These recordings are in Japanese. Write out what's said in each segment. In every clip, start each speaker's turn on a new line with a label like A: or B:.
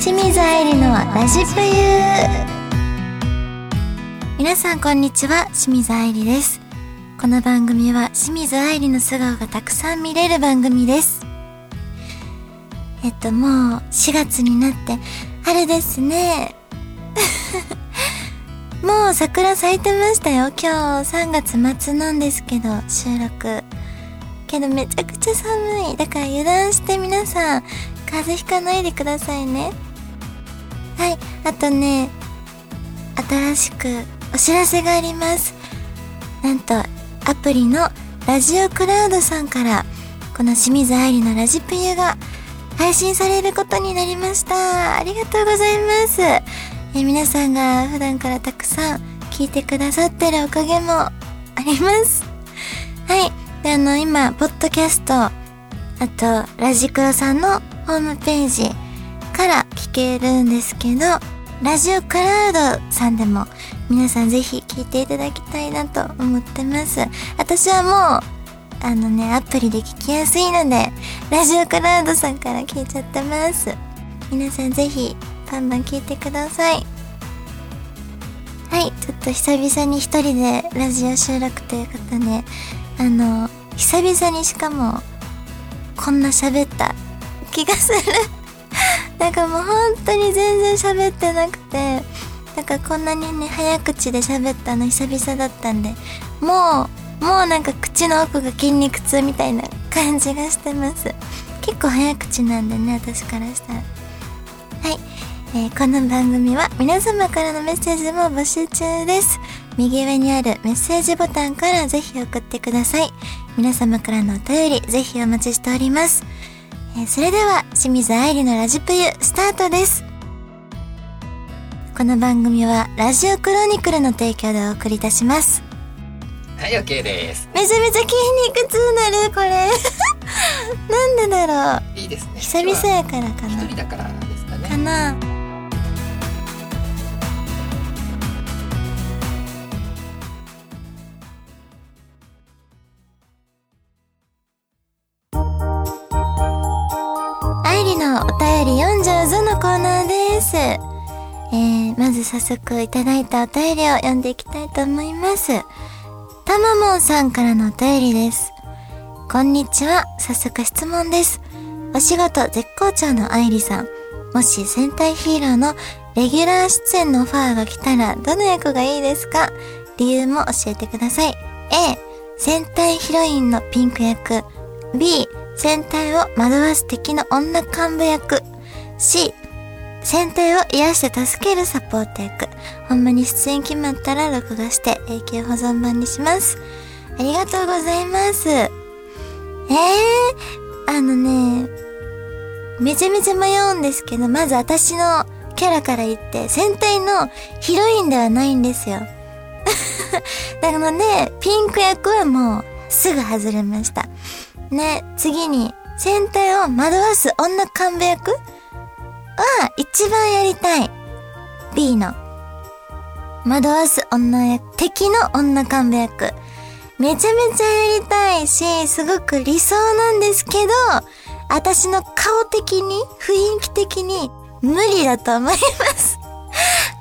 A: 清水愛理のラジプユ皆さんこんにちは。清水愛理です。この番組は清水愛理の素顔がたくさん見れる番組です。えっともう4月になって春ですね。もう桜咲いてましたよ。今日3月末なんですけど収録。けどめちゃくちゃ寒い。だから油断して皆さん風邪ひかないでくださいね。はいあとね新しくお知らせがあります。なんとアプリのラジオクラウドさんからこの清水愛理のラジプユが配信されることになりました。ありがとうございます。え皆さんが普段からたくさん聞いてくださってるおかげもあります。はいであの今ポッドキャストあとラジクロさんのホームページから聞けるんですけどラジオクラウドさんでも皆さんぜひ聞いていただきたいなと思ってます。私はもうあのねアプリで聞きやすいのでラジオクラウドさんから聞いちゃってます。皆さんぜひバンバン聞いてください。はいちょっと久々に一人でラジオ収録ということであの久々にしかもこんな喋った気がする。なんかもう本当に全然喋ってなくてなんかこんなにね早口で喋ったの久々だったんでもうもうなんか口の奥が筋肉痛みたいな感じがしてます。結構早口なんでね私からしたら。はい、えー、この番組は皆様からのメッセージも募集中です。右上にあるメッセージボタンからぜひ送ってください。皆様からのお便りぜひお待ちしております。えー、それでは清水愛理のラジプユスタートです。この番組はラジオクロニクルの提供でお送りいたします。
B: はい OK です。
A: めちゃめちゃ筋肉痛なるこれ。なんでだろう。
B: いいですね。
A: 久々やからかな。
B: 一人だからですかね。
A: かなお便り読んじゃうぞのコーナーです。えー、まず早速いただいたお便りを読んでいきたいと思います。たまもんさんからのお便りです。こんにちは。早速質問です。お仕事絶好調の愛理さん。もし戦隊ヒーローのレギュラー出演のオファーが来たらどの役がいいですか？理由も教えてください。A、戦隊ヒロインのピンク役。B、戦隊を惑わす敵の女幹部役。C、戦隊を癒して助けるサポート役。ほんまに出演決まったら録画して永久保存版にします。ありがとうございます。えー、あのね、めちゃめちゃ迷うんですけど、まず私のキャラから言って、戦隊のヒロインではないんですよ。なので、ピンク役はもうすぐ外れました。ね、次に、戦隊を惑わす女幹部役？は、一番やりたい。B の。惑わす女役、敵の女幹部役。めちゃめちゃやりたいし、すごく理想なんですけど、私の顔的に、雰囲気的に、無理だと思います。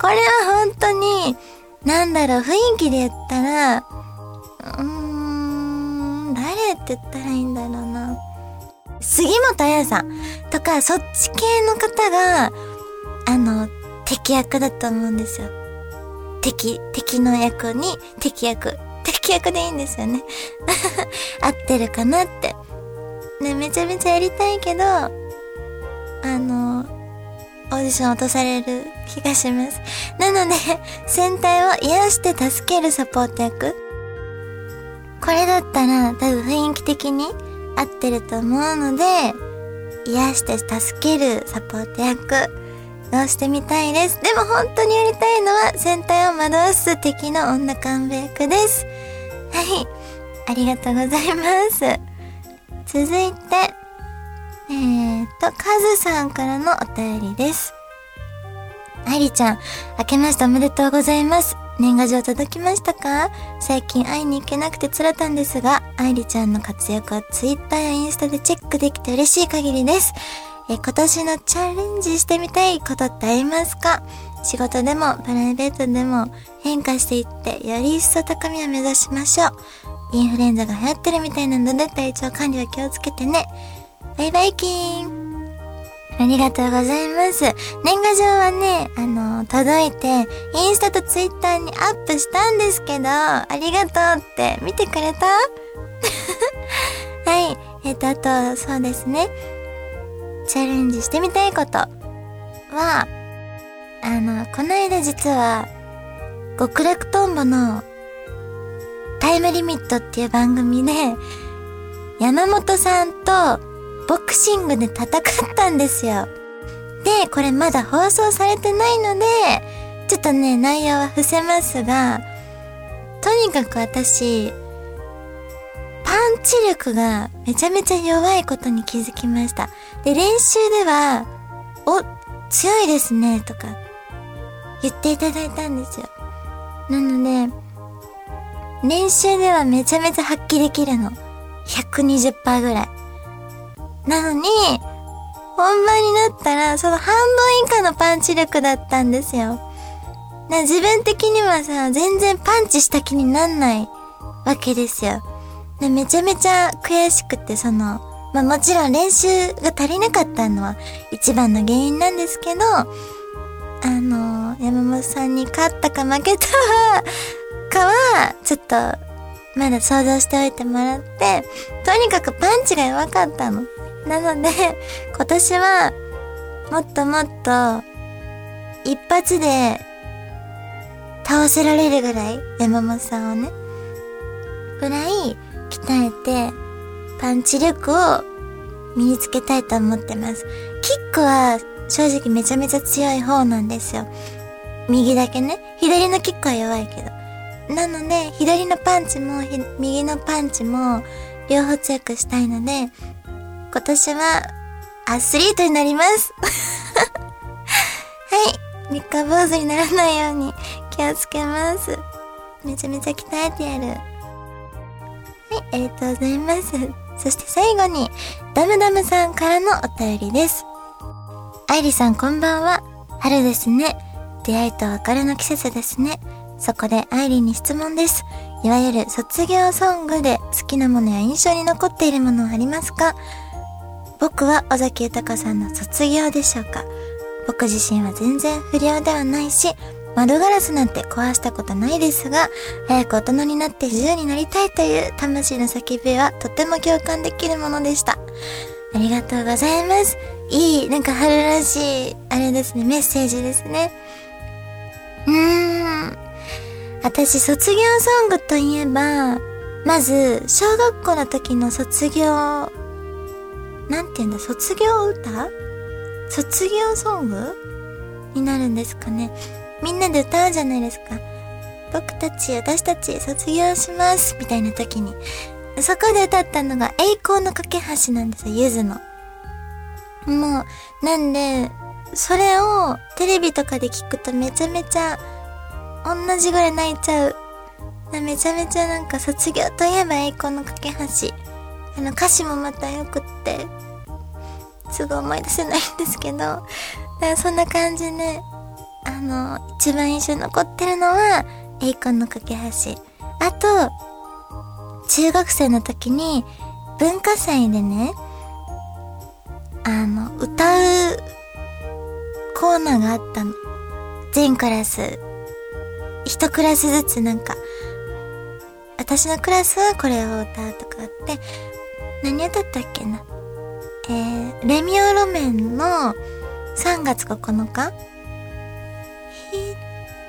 A: これは本当に、なんだろう、雰囲気で言ったら、うん、誰って言ったらいいんだろうな。杉本彩さんとか、そっち系の方が、あの、敵役だと思うんですよ。敵、敵の役に敵役。敵役でいいんですよね。合ってるかなって。ね、めちゃめちゃやりたいけど、あの、オーディション落とされる気がします。なので、戦隊を癒して助けるサポート役これだったら多分雰囲気的に合ってると思うので、癒して助けるサポート役をしてみたいです。でも本当にやりたいのは戦隊を惑わす敵の女幹部役です。はい。ありがとうございます。続いて、えーと、カズさんからのお便りです。愛理ちゃん、明けましておめでとうございます。年賀状届きましたか？最近会いに行けなくてつらたんですが、愛理ちゃんの活躍は Twitter やインスタでチェックできて嬉しい限りです。え今年のチャレンジしてみたいことってありますか？仕事でもプライベートでも変化していってより一層高みを目指しましょう。インフルエンザが流行ってるみたいなので体調管理は気をつけてね。バイバイキーン。ありがとうございます。年賀状はね、あの、届いて、インスタとツイッターにアップしたんですけど、ありがとうって見てくれた？はい。えっ、と、あと、そうですね。チャレンジしてみたいことは、あの、この間実は、極楽とんぼのタイムリミットっていう番組で、山本さんとボクシングで戦ったんですよ。で、これまだ放送されてないので、ちょっとね、内容は伏せますが、とにかく私、パンチ力がめちゃめちゃ弱いことに気づきました。で、練習では、お、強いですね、とか、言っていただいたんですよ。なので、練習ではめちゃめちゃ発揮できるの。120%ぐらい。なのに、本番になったら、その半分以下のパンチ力だったんですよ。自分的にはさ、全然パンチした気になんないわけですよ。でめちゃめちゃ悔しくて、その、まあもちろん練習が足りなかったのは一番の原因なんですけど、あの、山本さんに勝ったか負けたかは、ちょっと、まだ想像しておいてもらって、とにかくパンチが弱かったの。なので、今年は、もっともっと、一発で、倒せられるぐらい、山本さんをね、ぐらい、鍛えて、パンチ力を身につけたいと思ってます。キックは、正直めちゃめちゃ強い方なんですよ。右だけね。左のキックは弱いけど。なので、左のパンチも、右のパンチも、両方強くしたいので、今年はアスリートになります。はい。三日坊主にならないように気をつけます。めちゃめちゃ鍛えてやる。はい、ありがとうございます。そして最後に、ダムダムさんからのお便りです。愛理さんこんばんは。春ですね。出会いと別れの季節ですね。そこで愛理に質問です。いわゆる卒業ソングで好きなものや印象に残っているものはありますか？僕は尾崎豊さんの卒業でしょうか？僕自身は全然不良ではないし、窓ガラスなんて壊したことないですが、早く大人になって自由になりたいという魂の叫びはとても共感できるものでした。ありがとうございます。いい、なんか春らしい、あれですね、メッセージですね。うーん。私、卒業ソングといえば、まず、小学校の時の卒業なんて言うんだ、卒業歌？卒業ソングになるんですかね。みんなで歌うじゃないですか。僕たち、私たち卒業しますみたいな時に。そこで歌ったのが栄光の架け橋なんですよ、ゆずの。もう、なんで、それをテレビとかで聞くとめちゃめちゃ同じぐらい泣いちゃう。めちゃめちゃなんか卒業といえば栄光の架け橋。あの歌詞もまた良くって、すぐ思い出せないんですけど、そんな感じで、あの、一番印象に残ってるのは、栄光の架け橋。あと、中学生の時に、文化祭でね、あの、歌うコーナーがあったの。全クラス、一クラスずつなんか、私のクラスはこれを歌うとかあって、何歌ったっけな？えー、レミオロメンの3月9日？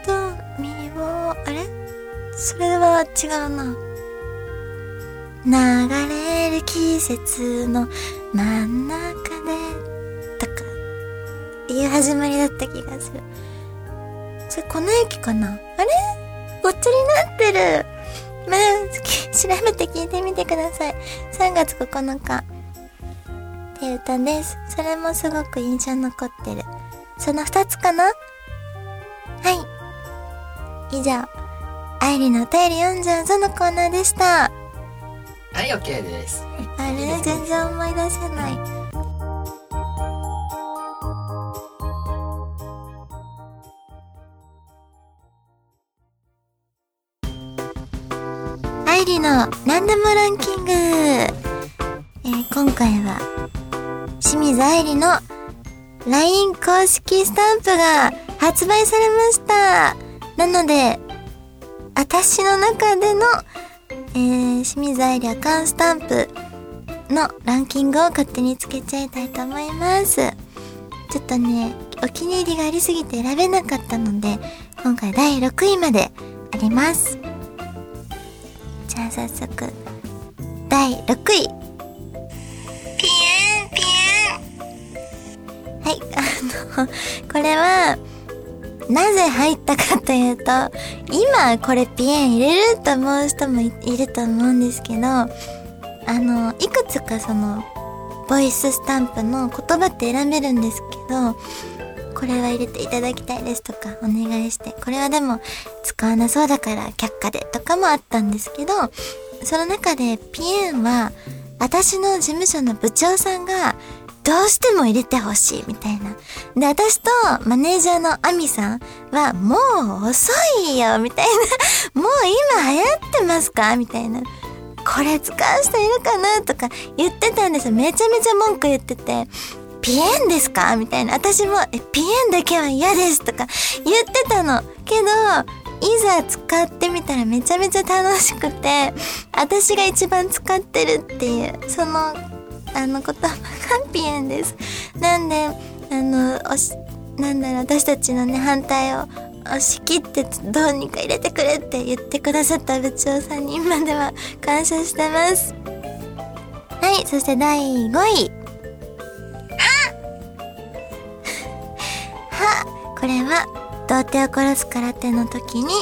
A: 瞳を、あれ？それは違うな。流れる季節の真ん中で、とか、いう始まりだった気がする。それ、この駅かな？あれ？ごっちゃになってる。まあ、調べて聞いてみてください。3月9日。っていう歌です。それもすごく印象に残ってる。その2つかな？はい。以上、愛理のお便り読んじゃうぞのコーナーでした。は
B: い、OK です。
A: あれ、全然思い出せない。の何でもランキング、えー、今回は清水愛理の LINE 公式スタンプが発売されました。なので、私の中での、えー、清水愛理アカンスタンプのランキングを勝手につけちゃいたいと思います。ちょっとね、お気に入りがありすぎて選べなかったので、今回第6位まであります。じゃあ早速、第6位。ピエンピエンはい、あの、これは、なぜ入ったかというと、今これピエン入れると思う人もいると思うんですけど、あの、いくつかその、ボイススタンプの言葉って選べるんですけど、これは入れていただきたいですとかお願いして、これはでも使わなそうだから却下でとかもあったんですけど、その中でピエンは私の事務所の部長さんがどうしても入れてほしいみたいな。で、私とマネージャーのアミさんはもう遅いよみたいな。もう今流行ってますか？みたいな。これ使う人いるかな？とか言ってたんですよ。めちゃめちゃ文句言ってて。ピエンですか？みたいな。私も、え、ピエンだけは嫌ですとか言ってたの。けど、いざ使ってみたらめちゃめちゃ楽しくて、私が一番使ってるっていう、その、あの言葉がピエンです。なんで、あの、おし、なんだろう、私たちのね、反対を押し切ってどうにか入れてくれって言ってくださった部長さんに今では感謝してます。はい、そして第5位。これは童貞を殺す空手の時に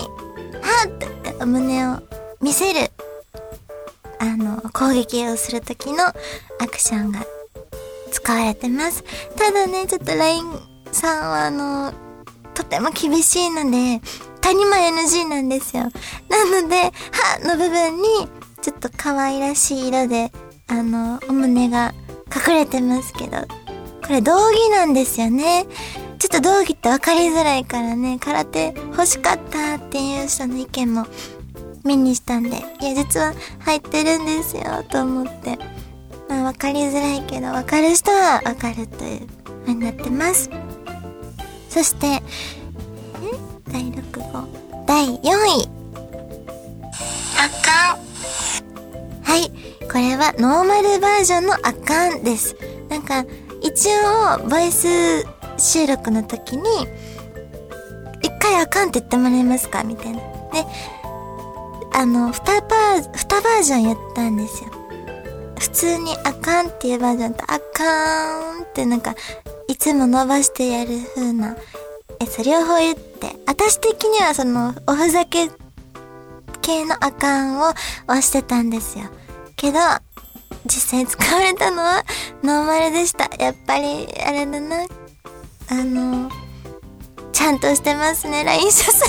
A: はっってお胸を見せるあの攻撃をする時のアクションが使われてますただねちょっと LINE さんはあのとても厳しいので谷間 NG なんですよなので「は」の部分にちょっと可愛らしい色であのお胸が隠れてますけどこれ道着なんですよねちょっと道着って分かりづらいからね、空手欲しかったっていう人の意見も目にしたんで、いや、実は入ってるんですよ、と思って。まあ、分かりづらいけど、分かる人は分かるという風になってます。そして、え？第6号、第4位。あかん。はい。これはノーマルバージョンのあかんです。なんか、一応、ボイス収録の時に、一回あかんって言ってもらえますか？みたいな。で、あの、二バー、二バージョンやったんですよ。普通にあかんっていうバージョンと、あかーんってなんか、いつも伸ばしてやる風なやつ両方言って、私的にはその、おふざけ系のあかんを押してたんですよ。けど、実際使われたのはノーマルでした。やっぱり、あれだな。あの、ちゃんとしてますね、LINE 社さん。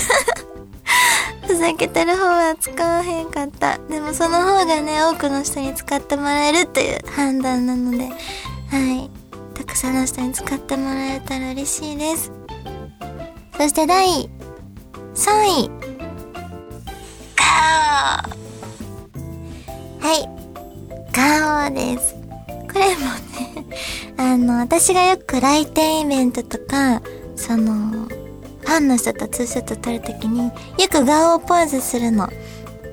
A: ふざけてる方は使わへんかった。でもその方がね、多くの人に使ってもらえるという判断なので、はい。たくさんの人に使ってもらえたら嬉しいです。そして第3位。ガオはい。ガオです。これもね、あの、私がよく来店イベントとか、その、ファンの人とツーショット撮るときに、よく顔をポーズするの。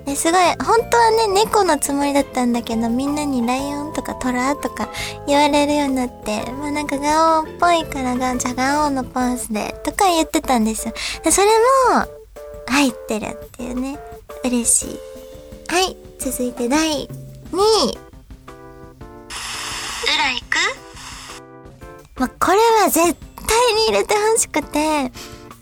A: ですごい、本当はね、猫のつもりだったんだけど、みんなにライオンとかトラとか言われるようになって、まあなんかガオっぽいからが、じゃあガオのポーズで、とか言ってたんですよ。でそれも、入ってるっていうね、嬉しい。はい、続いて第2位。裏行く、これは絶対に入れてほしくて、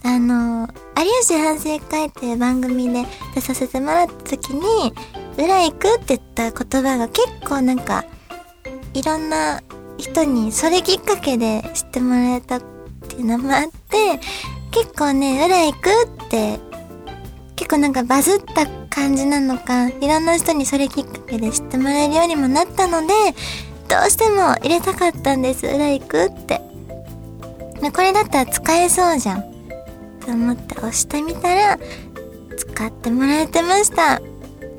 A: あの、有吉反省会っていう番組で出させてもらった時に、裏行くって言った言葉が結構なんか、いろんな人にそれきっかけで知ってもらえたっていうのもあって、結構ね、裏行くって、結構なんかバズった感じなのか、いろんな人にそれきっかけで知ってもらえるようにもなったので、どうしても入れたかったんです。裏行くって。これだったら使えそうじゃん。と思って押してみたら、使ってもらえてました。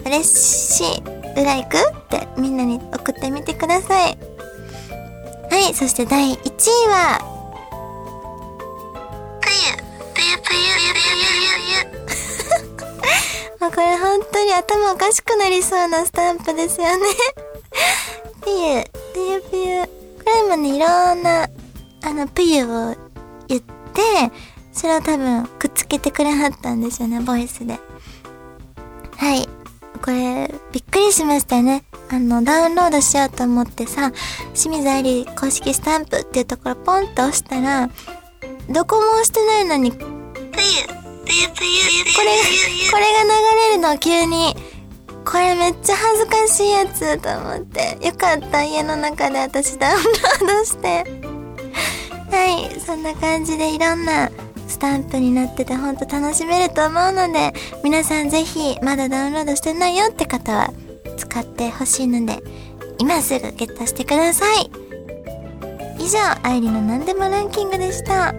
A: 嬉しい。裏行く？ってみんなに送ってみてください。はい、そして第1位は、もうこれ本当に頭おかしくなりそうなスタンプですよね。ぷゆ、ぷゆぷゆ。これもね、いろんな、あの、ぷゆを言って、それを多分くっつけてくれはったんですよね、ボイスで。はい。これ、びっくりしましたね。あの、ダウンロードしようと思ってさ、清水愛理公式スタンプっていうところポンと押したら、どこも押してないのに、ぷゆ、ぷゆぷゆ、これ、これが流れるの急に。これめっちゃ恥ずかしいやつと思って。よかった、家の中で私ダウンロードして。はい、そんな感じでいろんなスタンプになっててほんと楽しめると思うので、皆さんぜひまだダウンロードしてないよって方は使ってほしいので、今すぐゲットしてください。以上、愛理の何でもランキングでした。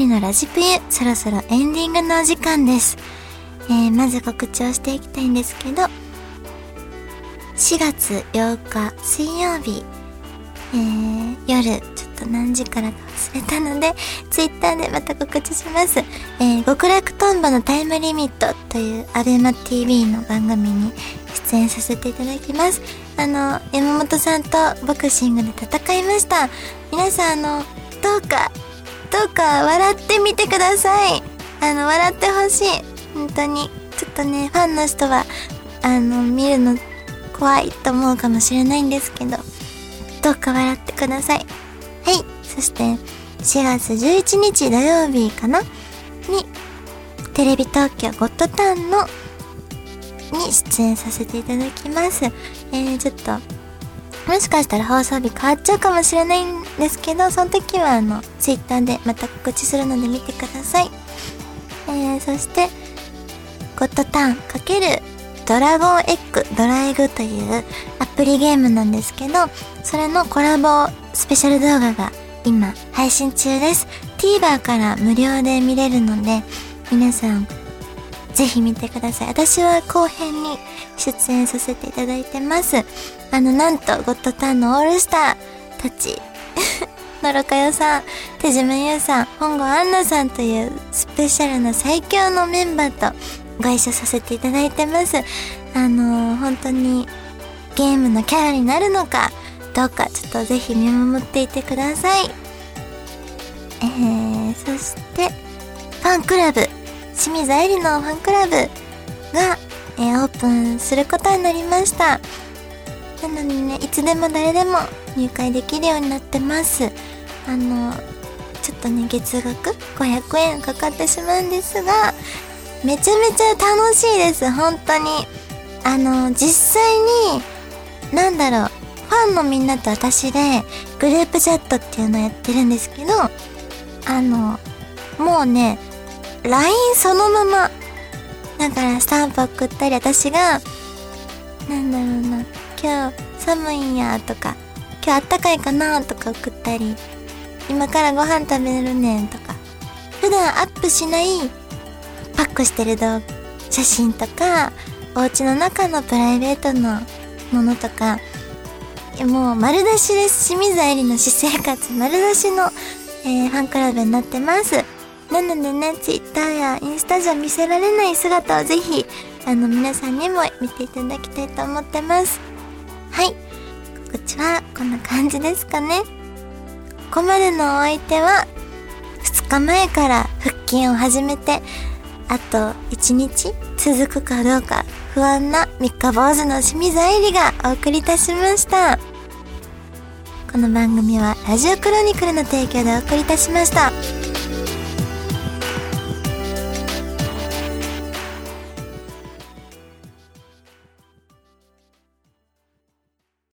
A: 清水愛理のラジプユ、そろそろエンディングのお時間です。えー、まず告知をしていきたいんですけど、4月8日水曜日、えー、夜、ちょっと何時からか忘れたので、ツイッターでまた告知します。えー、極楽とんぼのタイムリミットというアベマ TV の番組に出演させていただきます。あの、山本さんとボクシングで戦いました。皆さん、あの、どうか、どうか笑ってみてください。あの、笑ってほしい。本当に。ちょっとね、ファンの人は、あの、見るの怖いと思うかもしれないんですけど、どうか笑ってください。はい。そして、4月11日土曜日かな？に、テレビ東京ゴッドタンの、に出演させていただきます。えー、ちょっと、もしかしたら放送日変わっちゃうかもしれないんですけど、その時はあの、ツイッターでまた告知するので見てください。えー、そして、ゴッドターン×ドラゴンエッグ、ドラエグというアプリゲームなんですけど、それのコラボスペシャル動画が今配信中です。TVer から無料で見れるので、皆さん、ぜひ見てください。私は後編に出演させていただいてます。あの、なんと、ゴッドターンのオールスターたち、のろかよさん、手島優さん、本郷アンナさんというスペシャルな最強のメンバーとご一緒させていただいてます。あのー、本当にゲームのキャラになるのか、どうかちょっとぜひ見守っていてください。えー、そして、ファンクラブ、清水愛理のファンクラブが、えー、オープンすることになりました。なのでね、いつでも誰でも入会できるようになってます。あの、ちょっとね、月額500円かかってしまうんですが、めちゃめちゃ楽しいです、本当に。あの、実際に、なんだろう、ファンのみんなと私で、グループチャットっていうのをやってるんですけど、あの、もうね、LINE そのまま、だからスタンプ送ったり、私が、なんだろうな、今日寒いんやとか、今日あったかいかなとか送ったり、今からご飯食べるねんとか、普段アップしないパックしてる動画、写真とか、お家の中のプライベートのものとか、もう丸出しです。清水愛理の私生活丸出しの、えー、ファンクラブになってます。なのでね、ツイッターやインスタじゃ見せられない姿をぜひ、あの皆さんにも見ていただきたいと思ってます。はい。告知はこんな感じですかね。ここまでのお相手は、2日前から腹筋を始めて、あと1日続くかどうか不安な三日坊主の清水愛理がお送りいたしました。この番組はラジオクロニクルの提供でお送りいたしました。